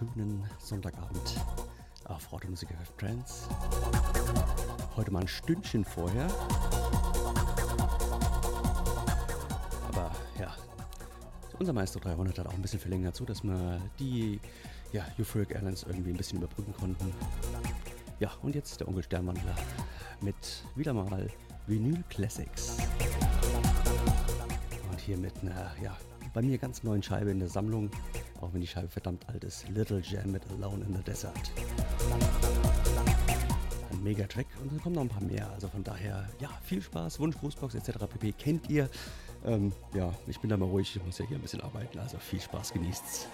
Wunderschönen Sonntagabend auf Radio Musik FM Trends. Heute mal ein Stündchen vorher. Aber ja, unser Meister 300 hat auch ein bisschen verlängert, so dass wir die ja, Euphoric Airlines irgendwie ein bisschen überbrücken konnten. Ja, und jetzt der Onkel Sternwandler mit wieder mal Vinyl Classics. Und hier mit einer, ja, bei mir ganz neuen Scheibe in der Sammlung, auch wenn die Scheibe verdammt alt ist. Little Jam mit Alone in the Desert. Ein mega Track und dann kommen noch ein paar mehr. Also von daher, ja, viel Spaß, Wunsch, Grußbox etc. pp. kennt ihr. Ähm, ja, ich bin da mal ruhig, ich muss ja hier ein bisschen arbeiten, also viel Spaß, genießt's.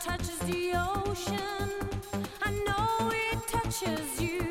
touches the ocean. I know it touches you.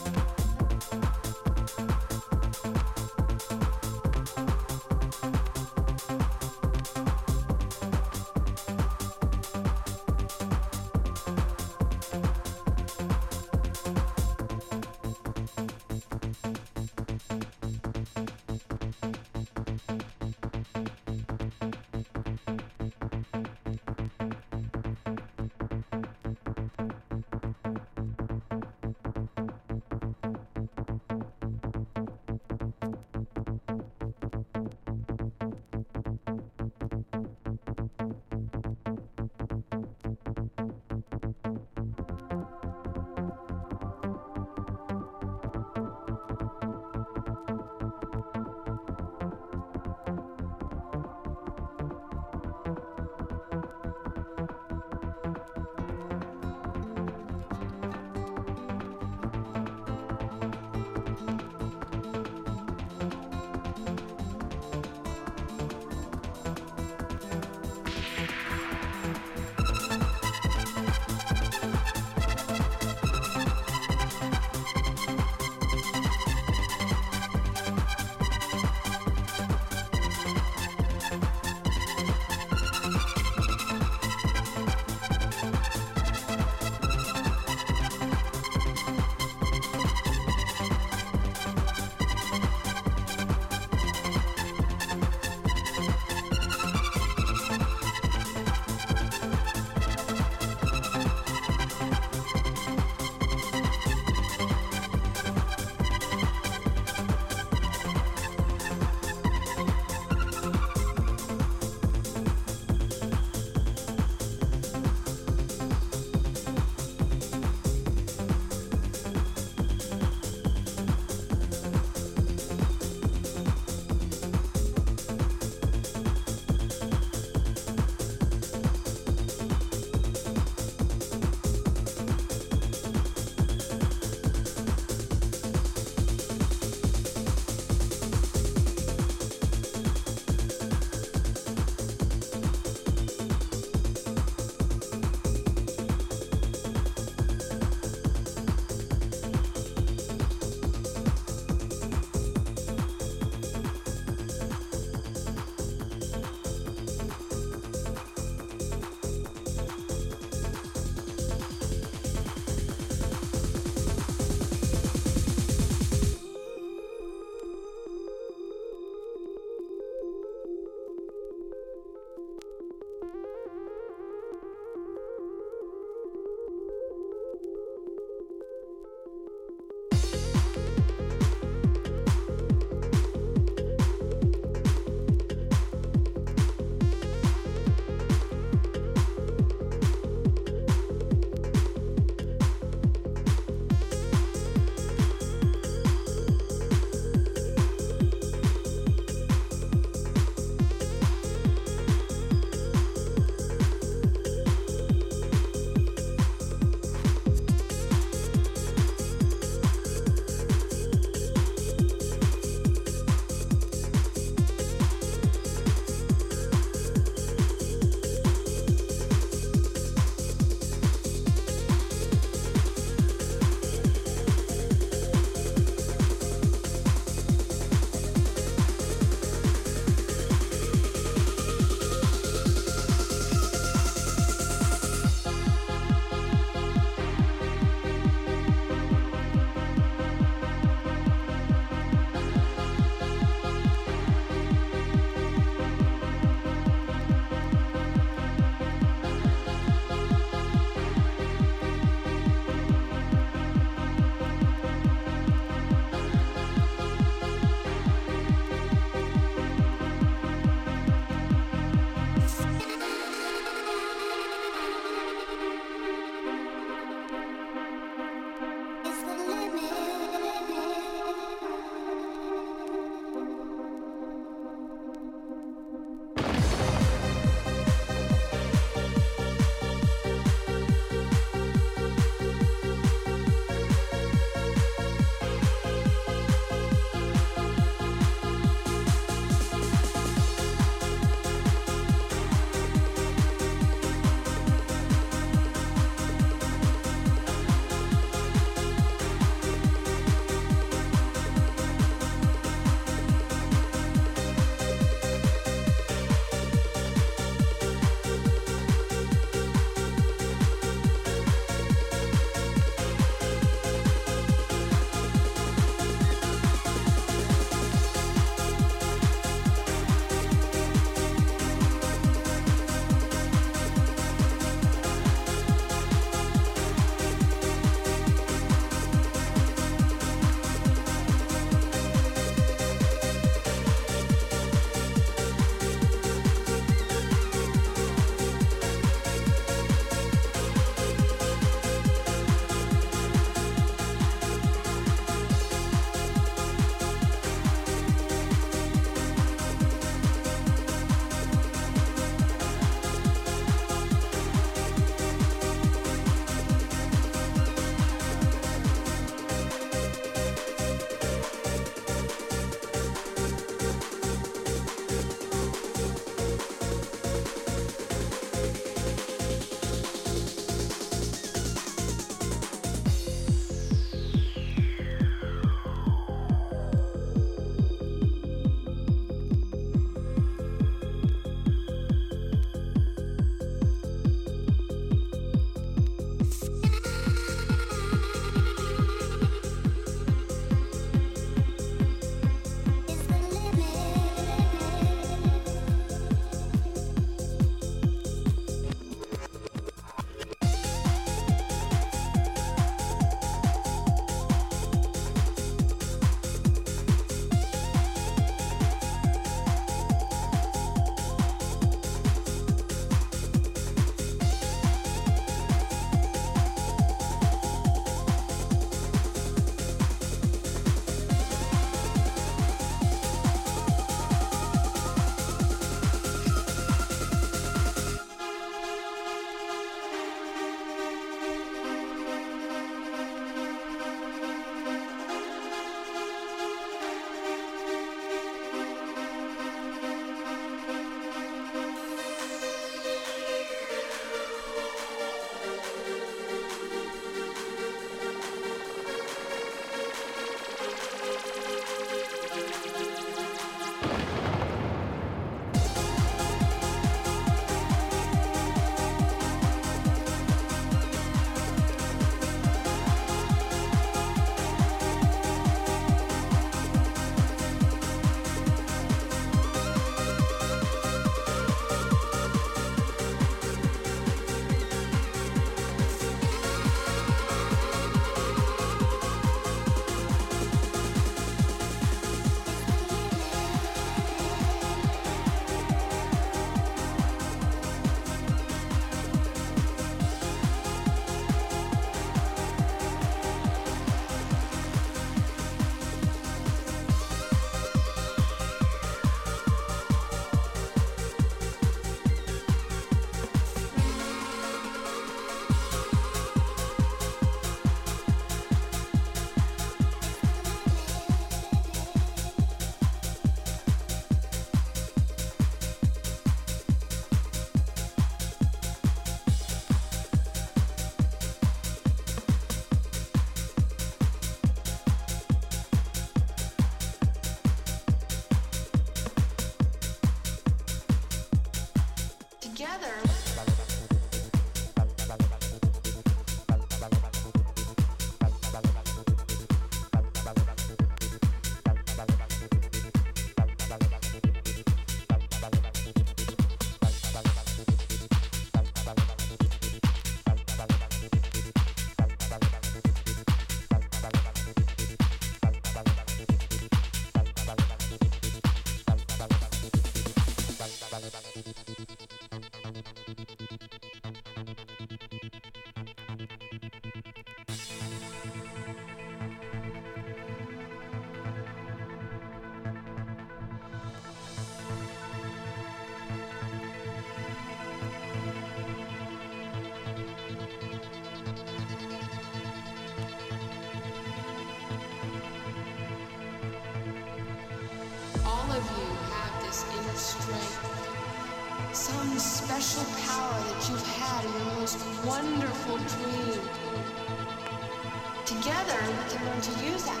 together, we can learn to use that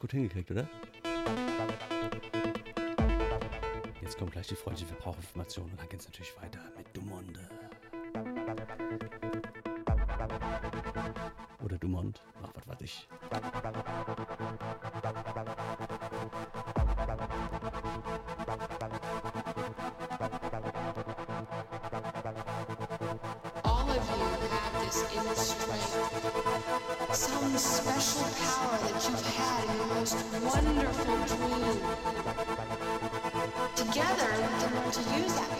gut hingekriegt, oder? Jetzt kommt gleich die freundliche Verbraucherinformation und dann geht es natürlich weiter mit Dumonde. Oder Dumont, ach, was weiß ich. Some special power that you've had in your most wonderful dream. Together, we can learn to use that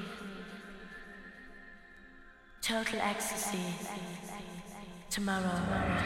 Ecstasy. Tomorrow. Tomorrow.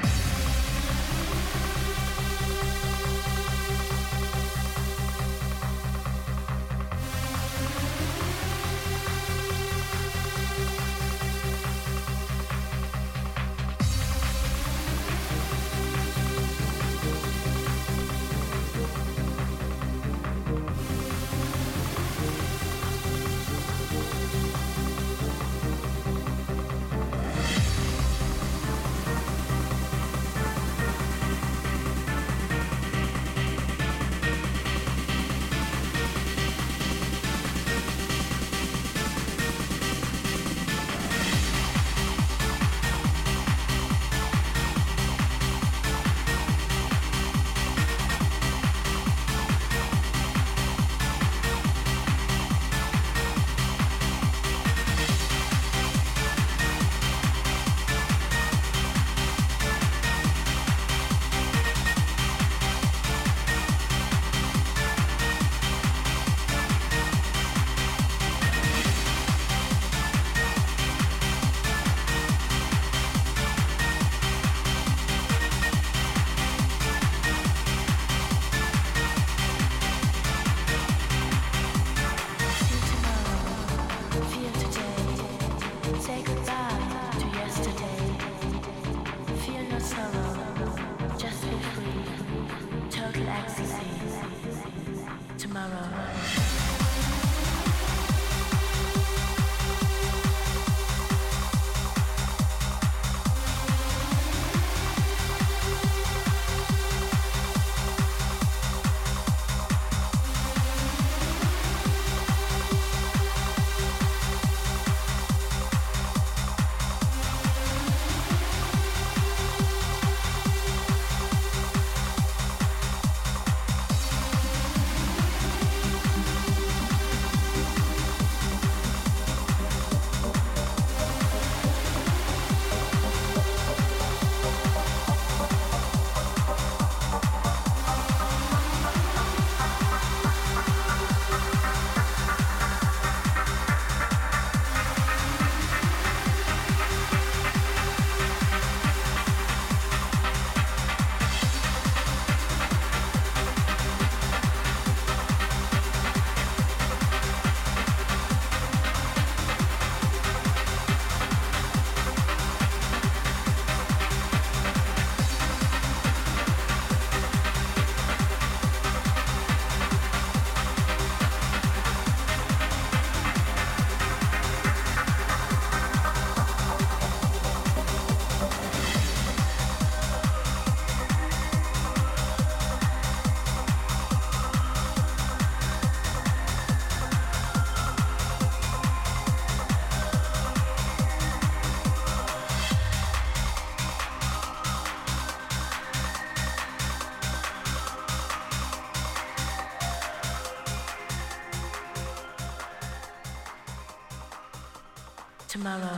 mellow.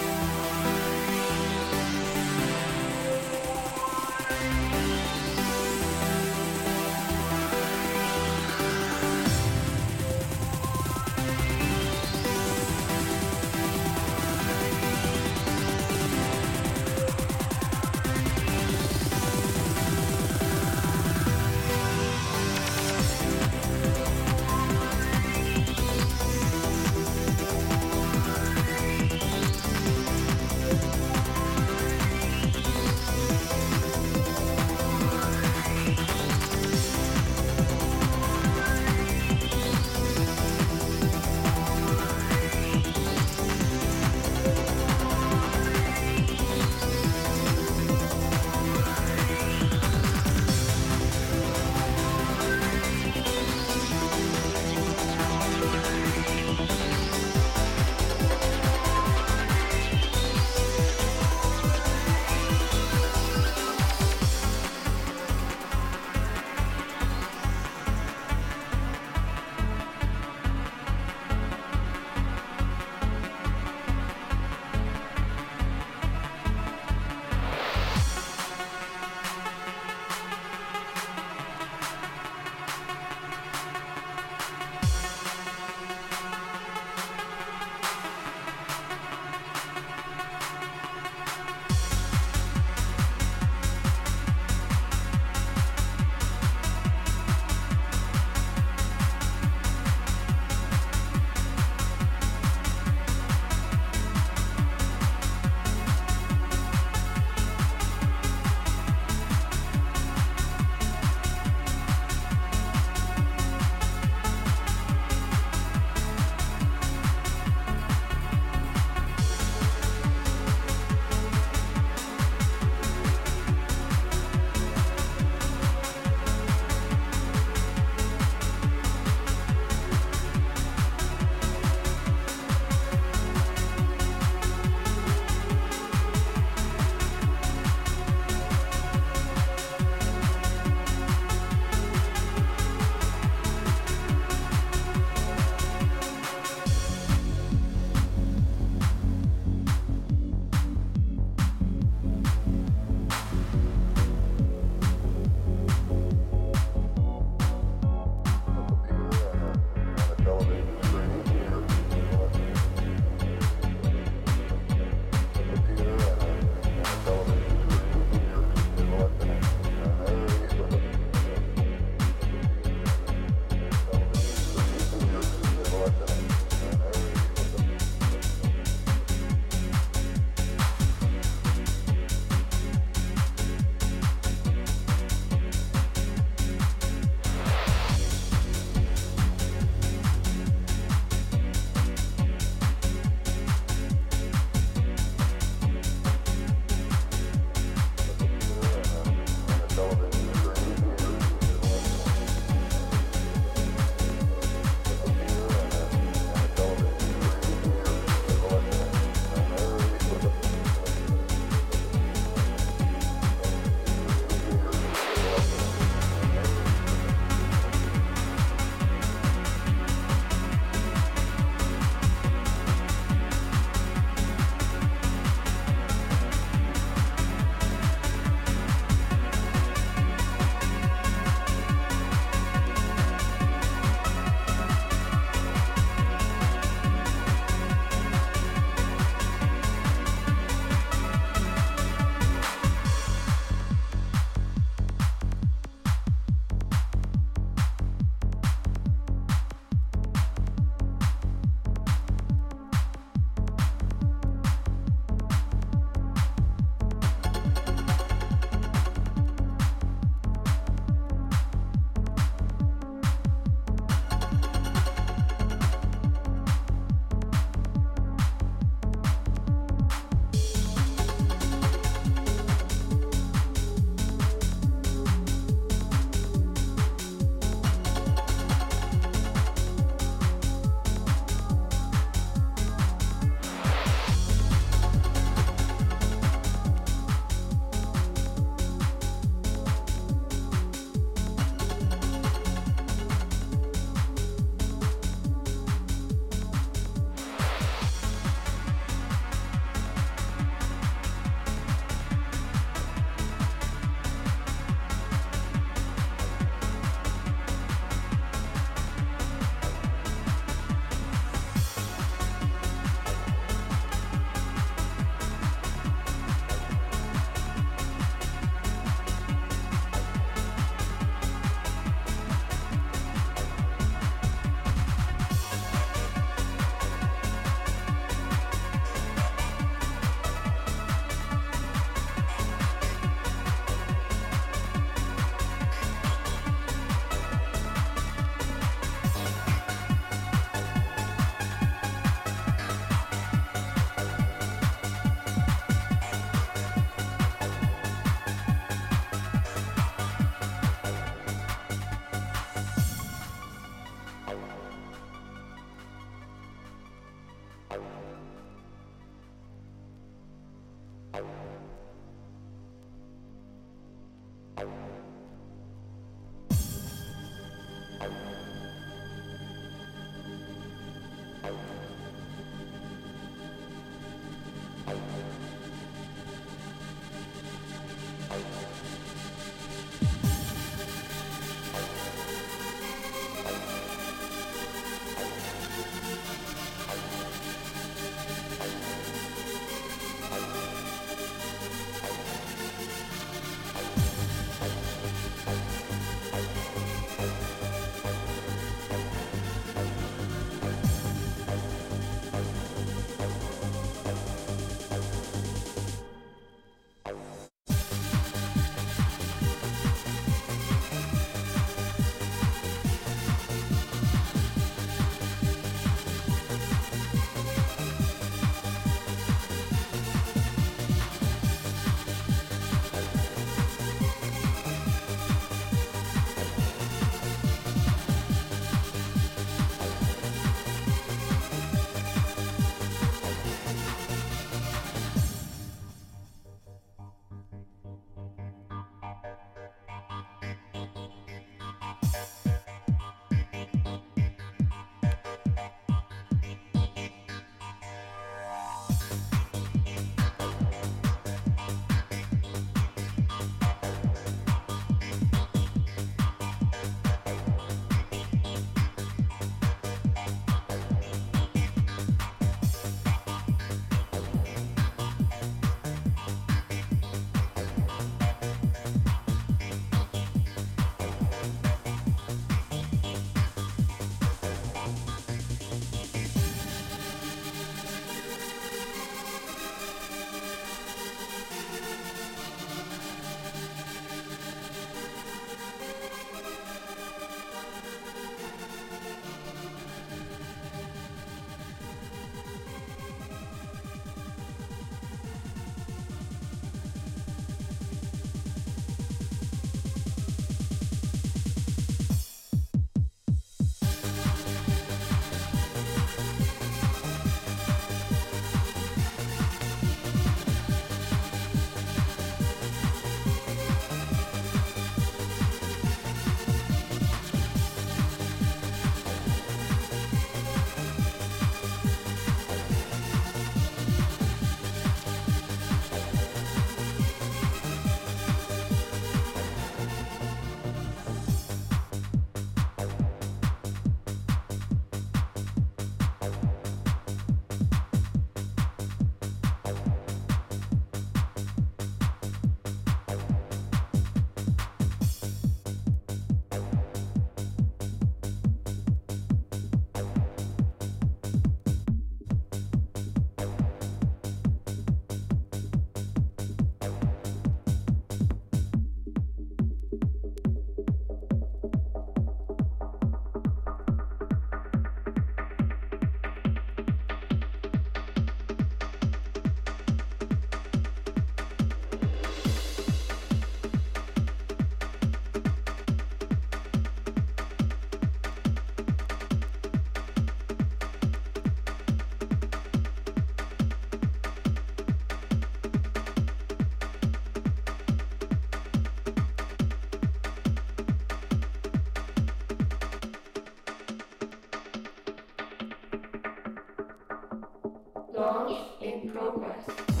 launch in progress.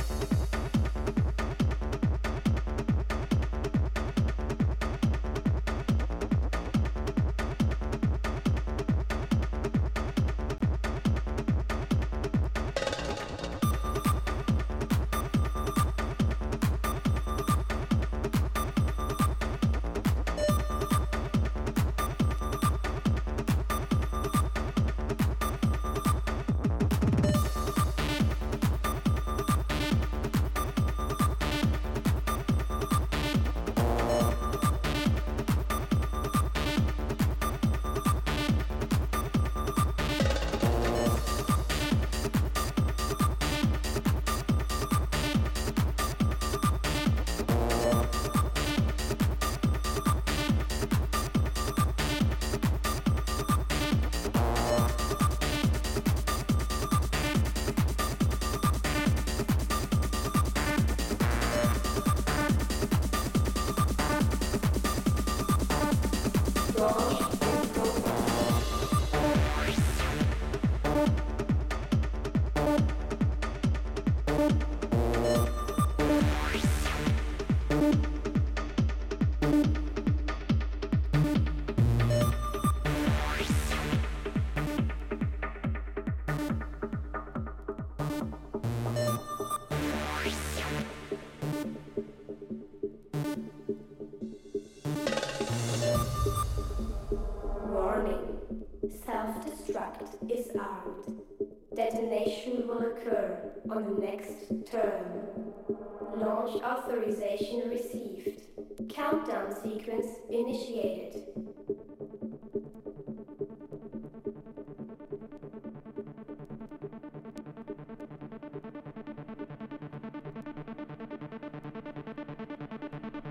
launch authorization received. Countdown sequence initiated.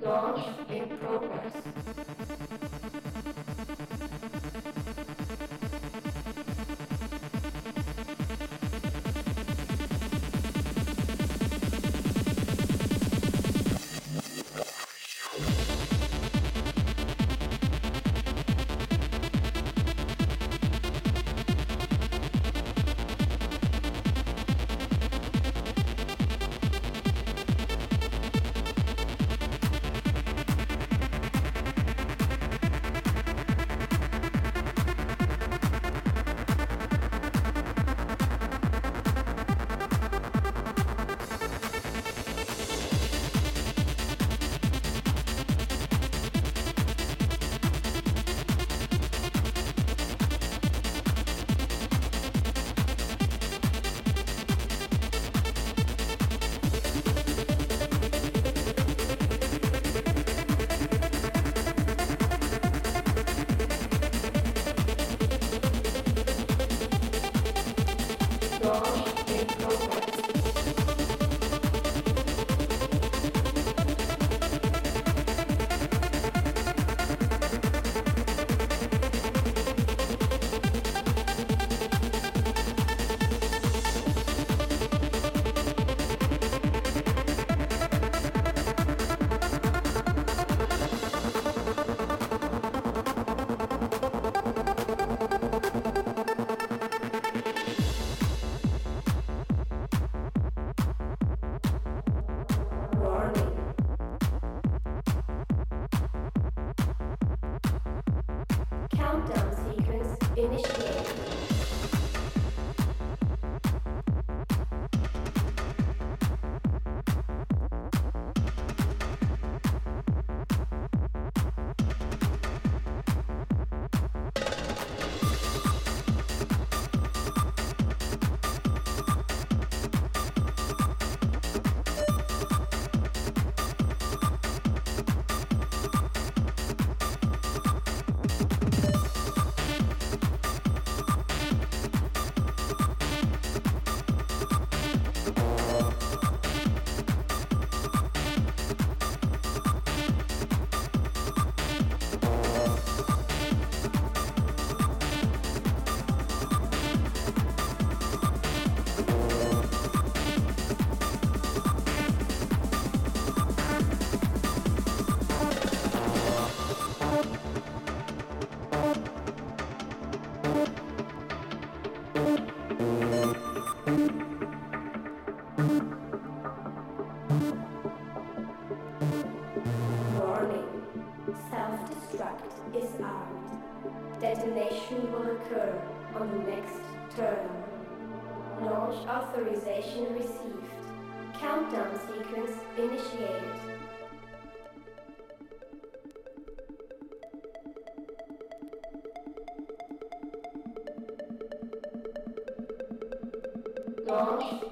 Launch in progress. Thank you.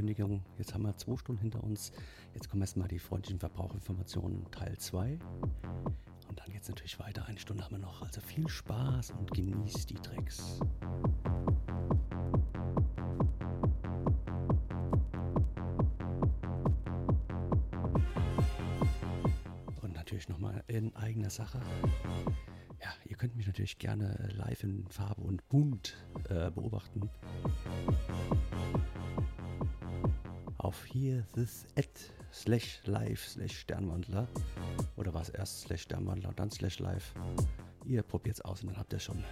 Ankündigung. Jetzt haben wir zwei Stunden hinter uns. Jetzt kommen erstmal die freundlichen Verbrauchinformationen Teil 2. Und dann geht es natürlich weiter. Eine Stunde haben wir noch. Also viel Spaß und genießt die Tracks. Und natürlich nochmal in eigener Sache. Ja, ihr könnt mich natürlich gerne live in Farbe und bunt äh, beobachten. Auf hier this at slash live slash Sternwandler. Oder war es erst slash Sternwandler und dann slash live? Ihr probiert es aus und dann habt ihr schon.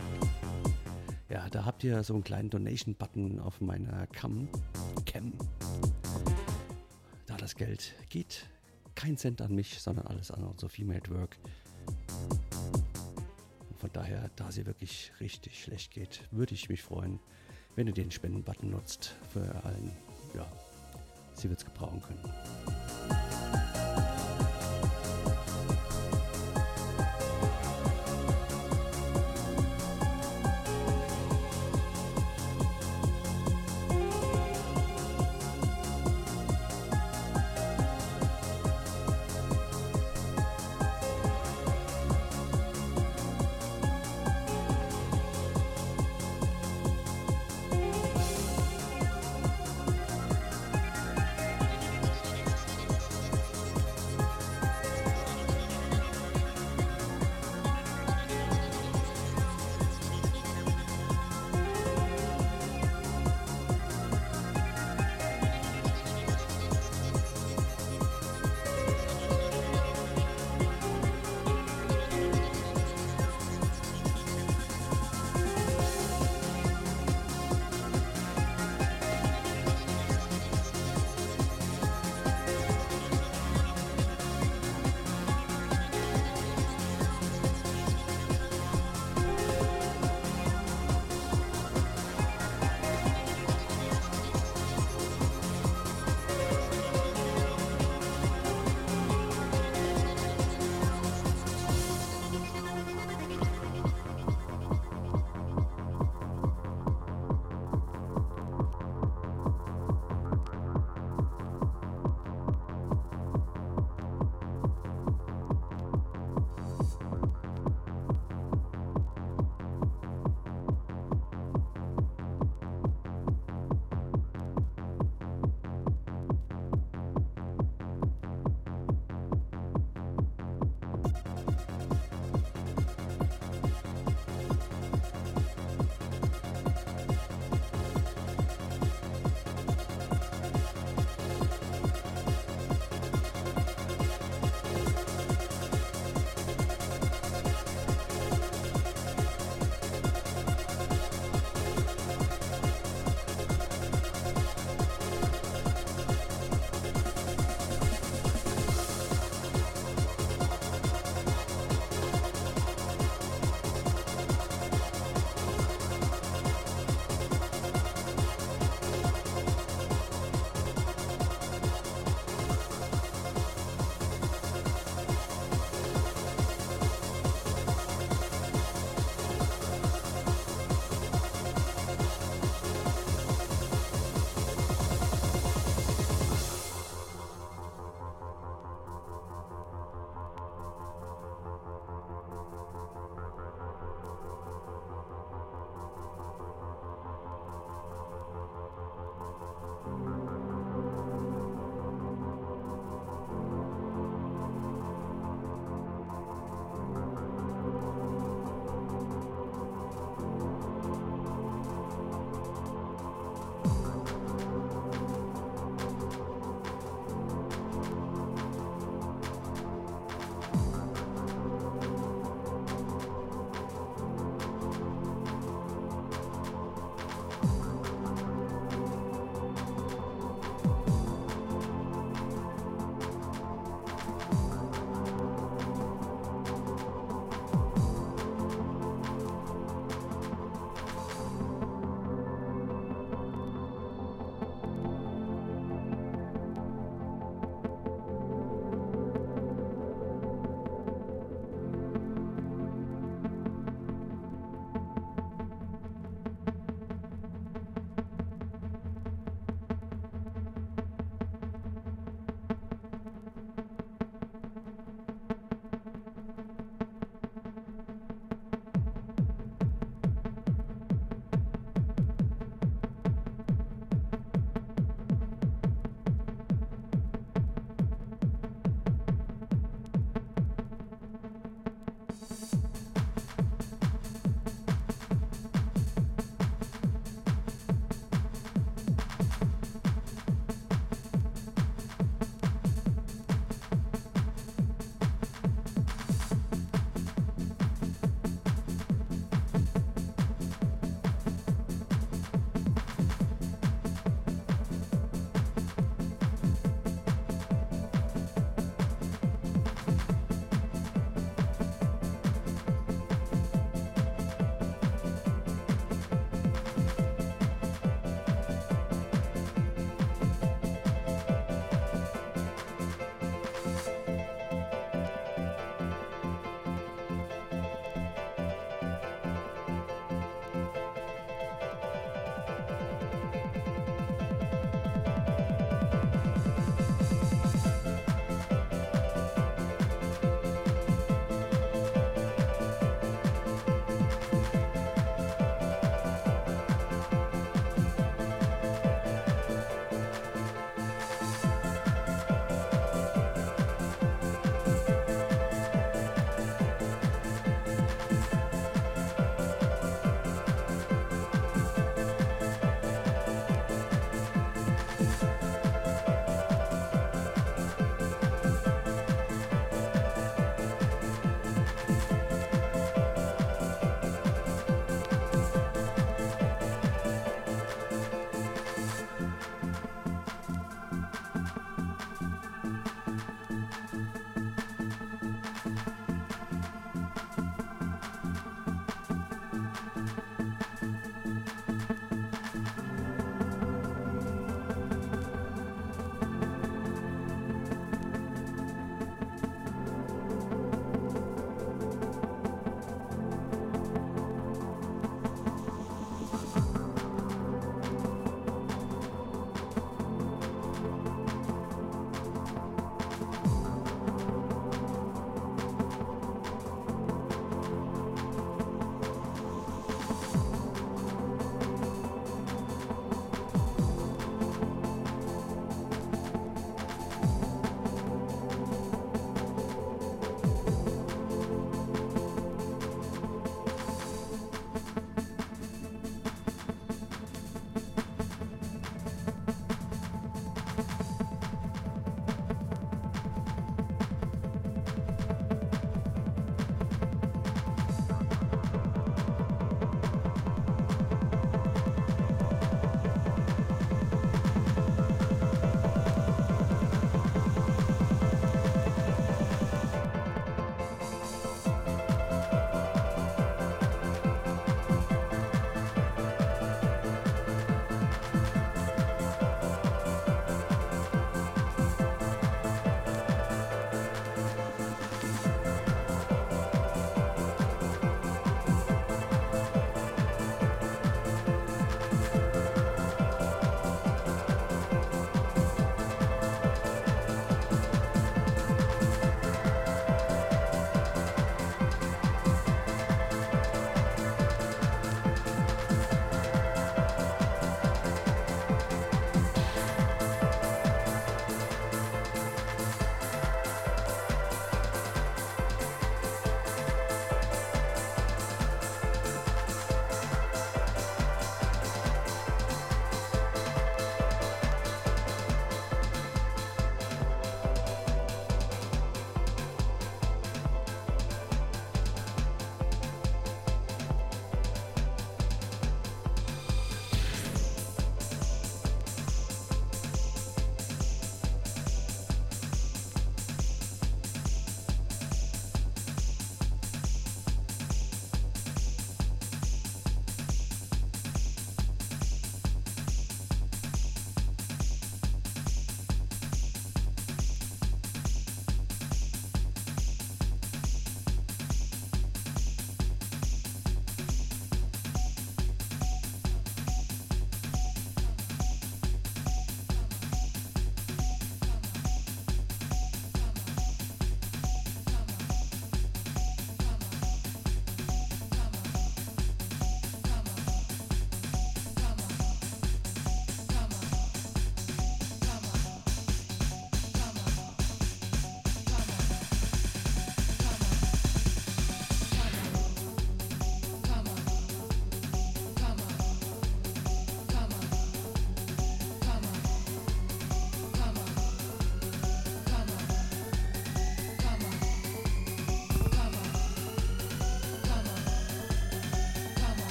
Ja, da habt ihr so einen kleinen Donation-Button auf meiner Cam. Cam. Da das Geld geht, kein Cent an mich, sondern alles an unser Female Work. Und von daher, da sie wirklich richtig schlecht geht, würde ich mich freuen, wenn ihr den Spenden-Button nutzt für allen, sie wird es gebrauchen können.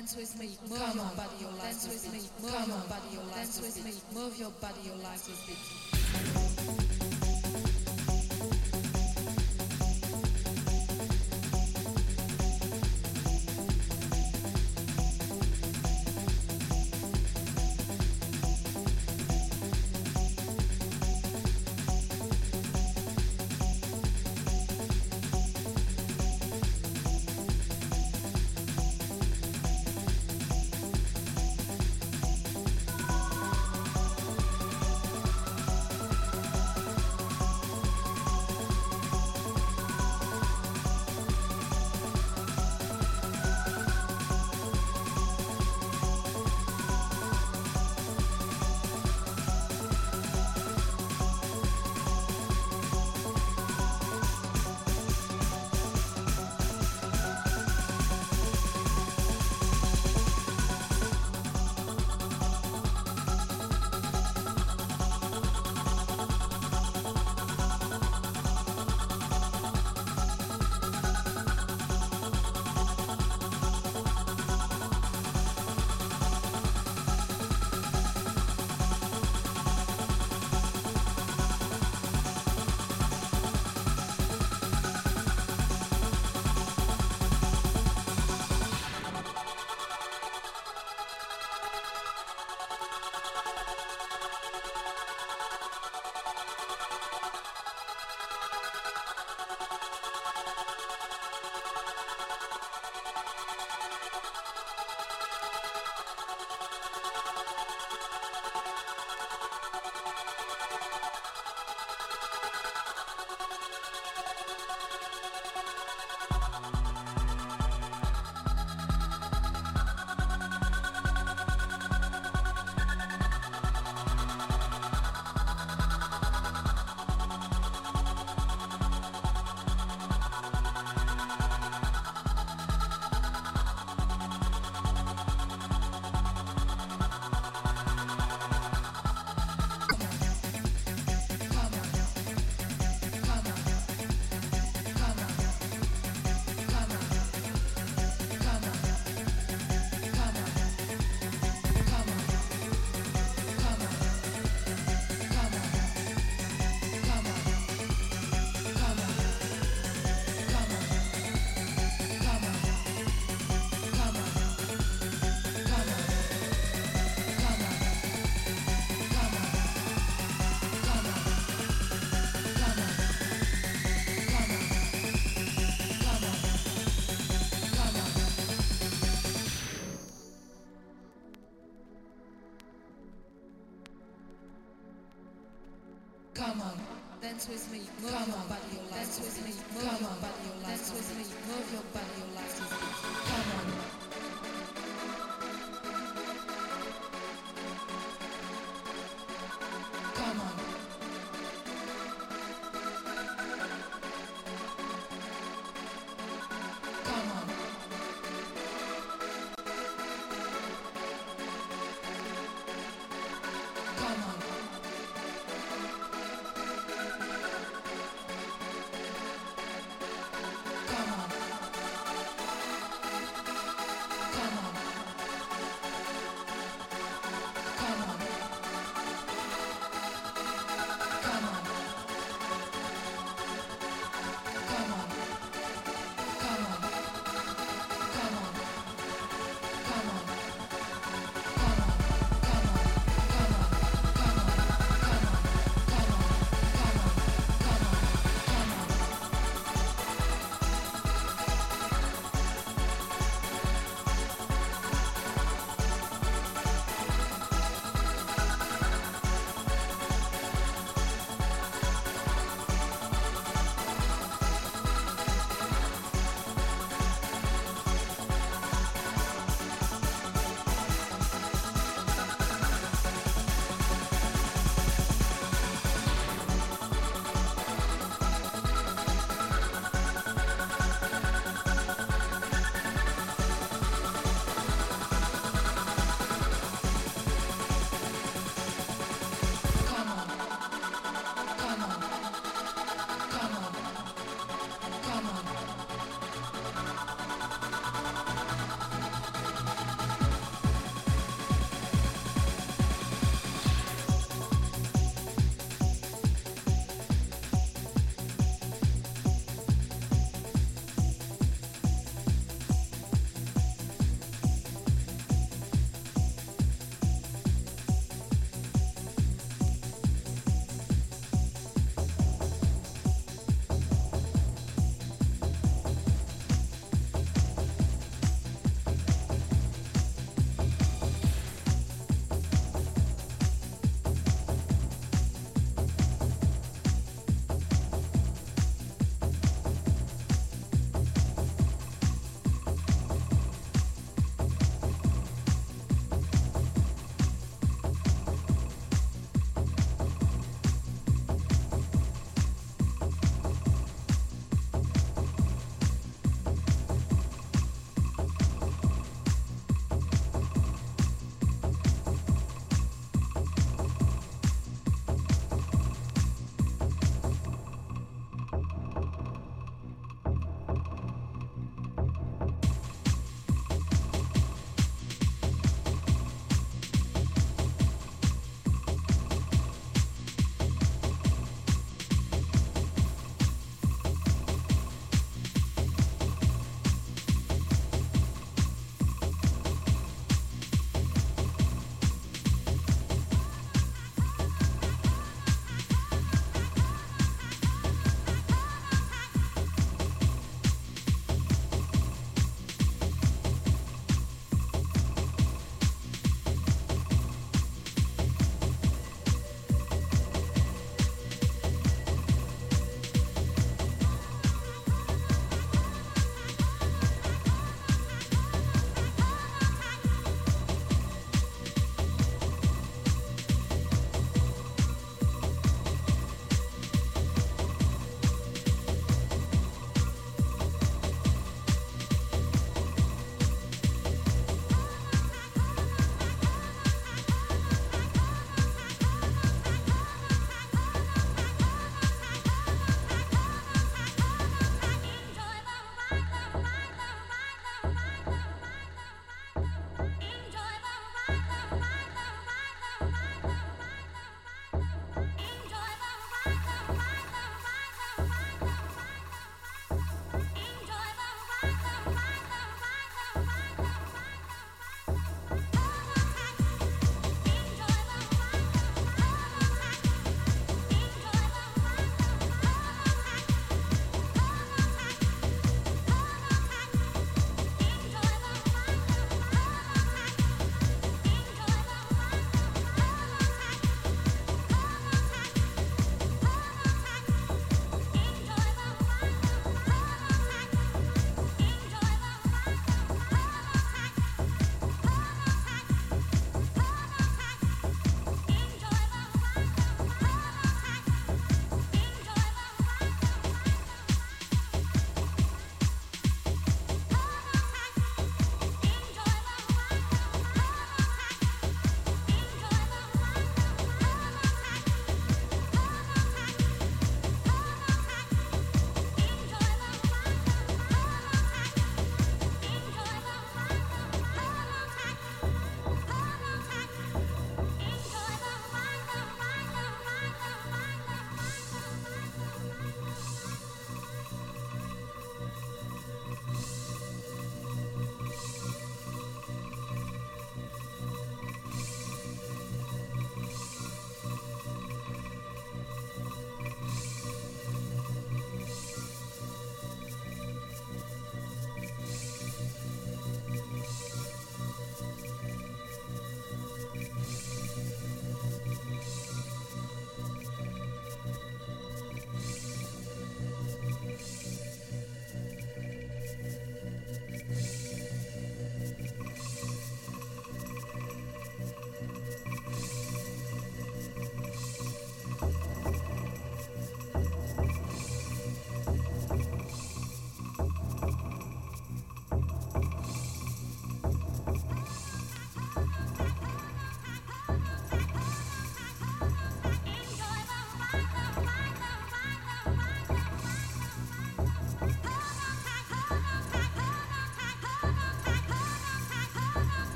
Dance with me, move your body, your life dance with me, move your body, your life dance with me, move your body, your life with beat.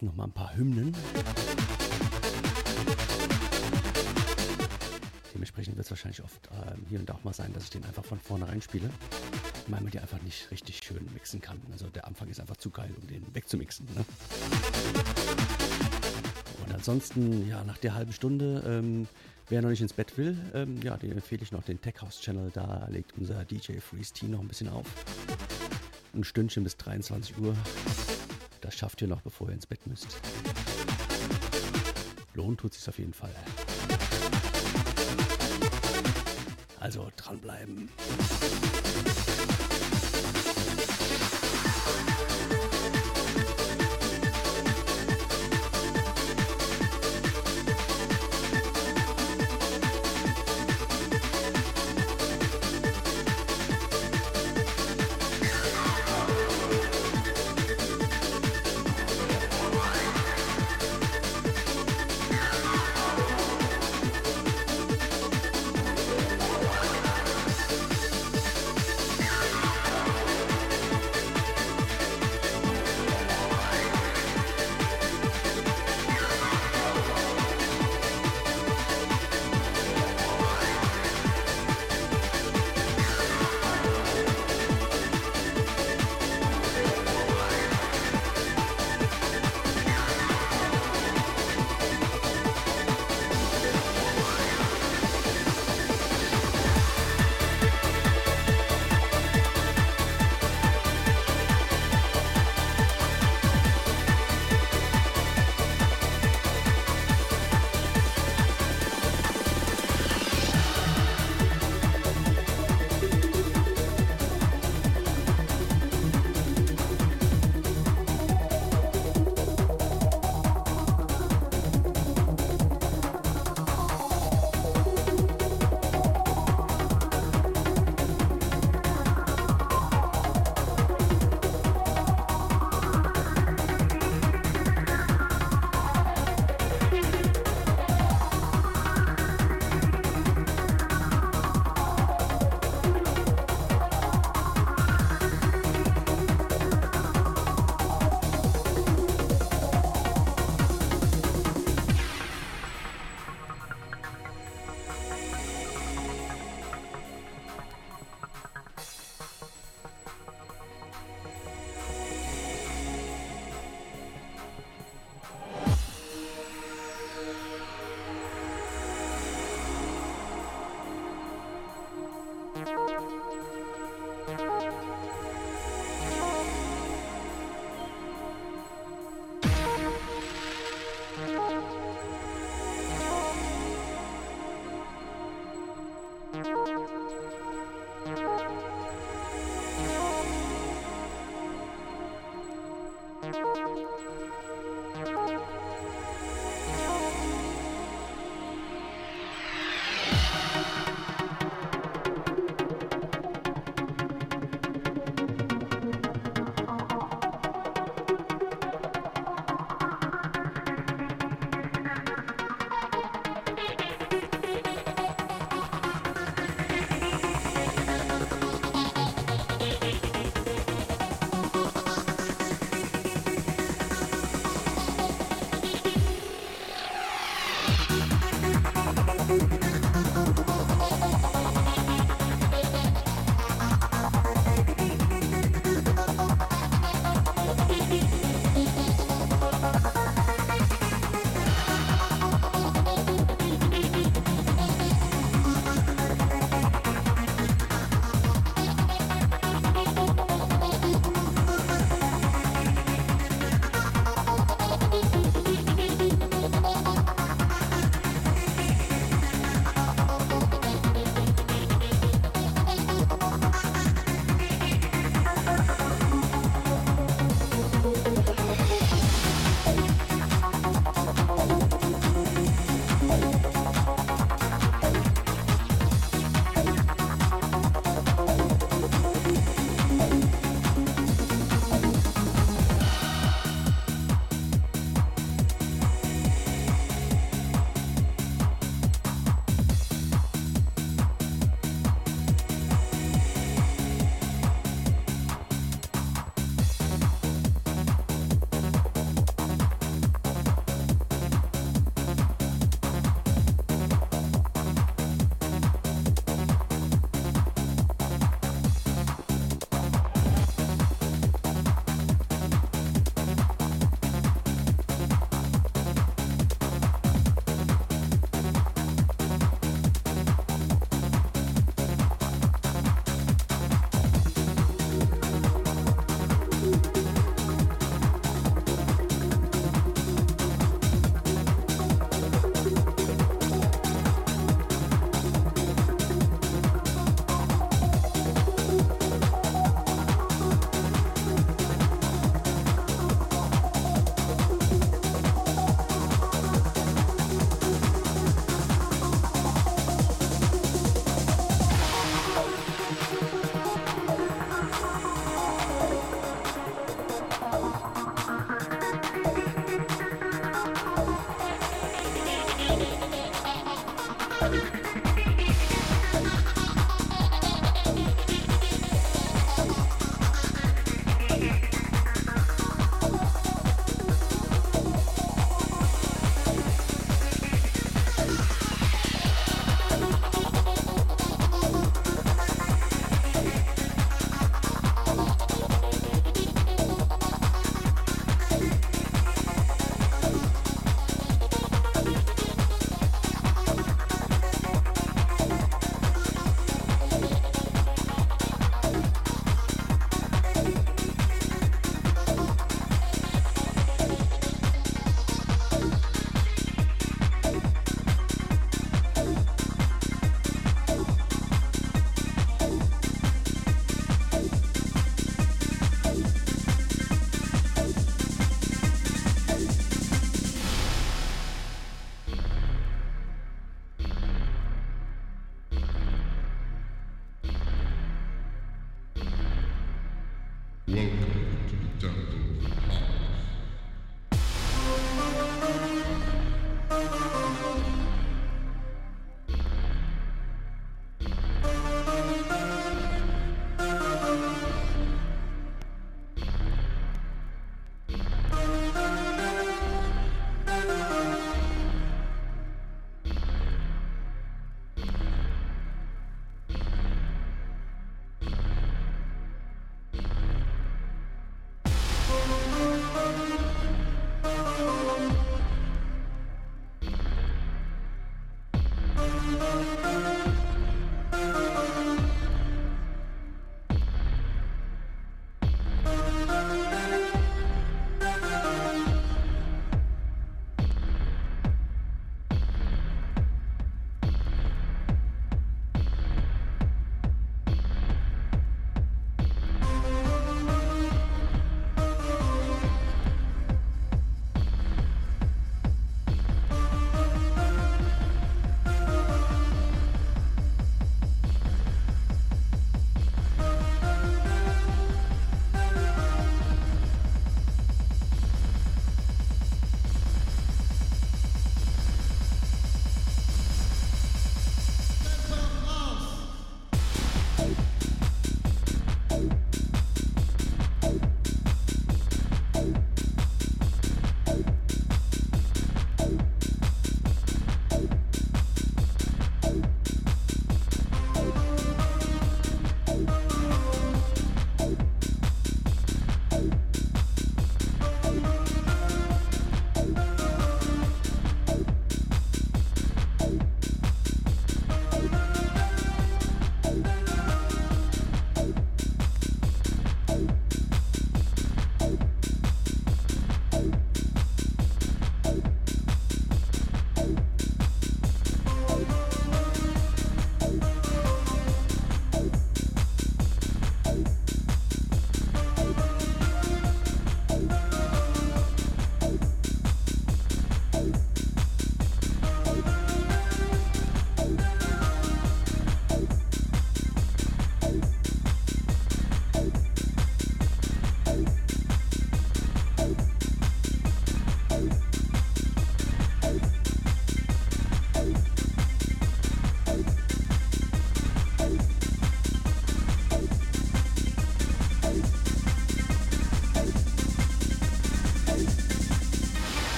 Jetzt noch mal ein paar Hymnen. Dementsprechend wird es wahrscheinlich oft ähm, hier und da auch mal sein, dass ich den einfach von vornherein spiele, weil man die einfach nicht richtig schön mixen kann. Also der Anfang ist einfach zu geil, um den wegzumixen. Ne? Und ansonsten, ja, nach der halben Stunde, ähm, wer noch nicht ins Bett will, ähm, ja, dem empfehle ich noch den Tech House Channel. Da legt unser DJ Freeze T noch ein bisschen auf. Ein Stündchen bis 23 Uhr. Das schafft ihr noch, bevor ihr ins Bett müsst. Lohnt tut sich auf jeden Fall. Also dranbleiben.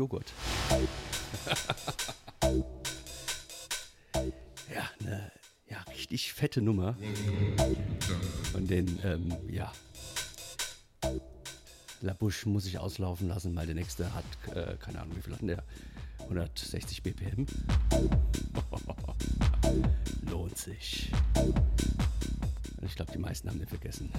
Joghurt. ja, eine ja, richtig fette Nummer. Von den, ähm, ja. Labouche muss ich auslaufen lassen, weil der nächste hat, äh, keine Ahnung, wie viel hat der? 160 BPM. Lohnt sich. Ich glaube, die meisten haben den vergessen.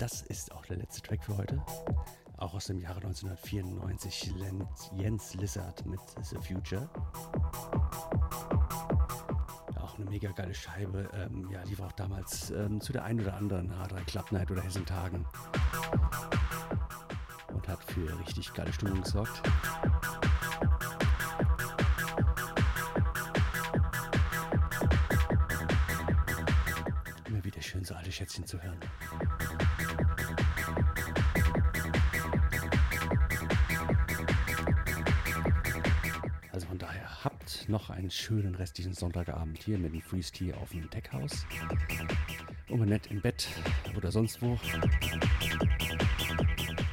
Das ist auch der letzte Track für heute. Auch aus dem Jahre 1994, Jens Lizard mit The Future. Auch eine mega geile Scheibe. Ähm, ja, die war auch damals ähm, zu der einen oder anderen H3 Club Night oder Hessentagen. Und hat für richtig geile Stimmung gesorgt. Immer wieder schön, so alte Schätzchen zu hören. Einen schönen restlichen Sonntagabend hier mit dem Freeze Tea auf dem Deckhaus. Und nett im Bett oder sonst wo.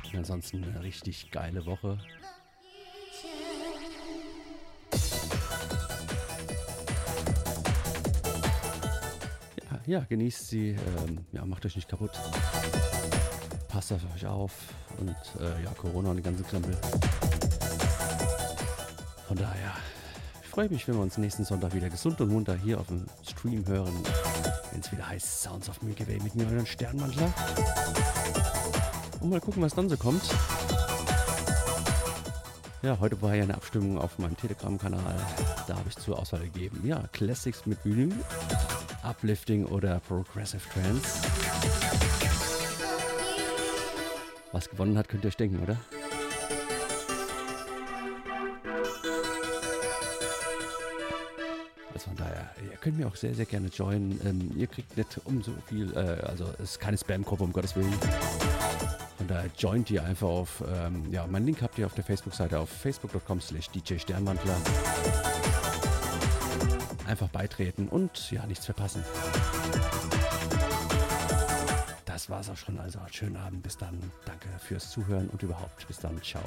Und ansonsten eine richtig geile Woche. Ja, ja genießt sie. Ähm, ja, macht euch nicht kaputt. Passt auf euch auf. Und äh, ja, Corona und die ganzen Krempel. Von daher freue mich, wenn wir uns nächsten Sonntag wieder gesund und munter hier auf dem Stream hören, wenn es wieder heißt Sounds of Milky Way mit mir, euren Sternmantler. Und mal gucken, was dann so kommt. Ja, heute war ja eine Abstimmung auf meinem Telegram-Kanal. Da habe ich zur Auswahl gegeben. Ja, Classics mit Vinyl, Uplifting oder Progressive Trance. Was gewonnen hat, könnt ihr euch denken, oder? Könnt mir auch sehr, sehr gerne joinen. Ähm, ihr kriegt nicht um so viel, äh, also es ist keine Spam-Gruppe, um Gottes Willen. Von daher joint ihr einfach auf, ähm, ja, meinen Link habt ihr auf der Facebook-Seite auf facebook.com slash DJ Sternmantler. Einfach beitreten und ja, nichts verpassen. Das war's auch schon. Also schönen Abend. Bis dann. Danke fürs Zuhören und überhaupt. Bis dann. Ciao.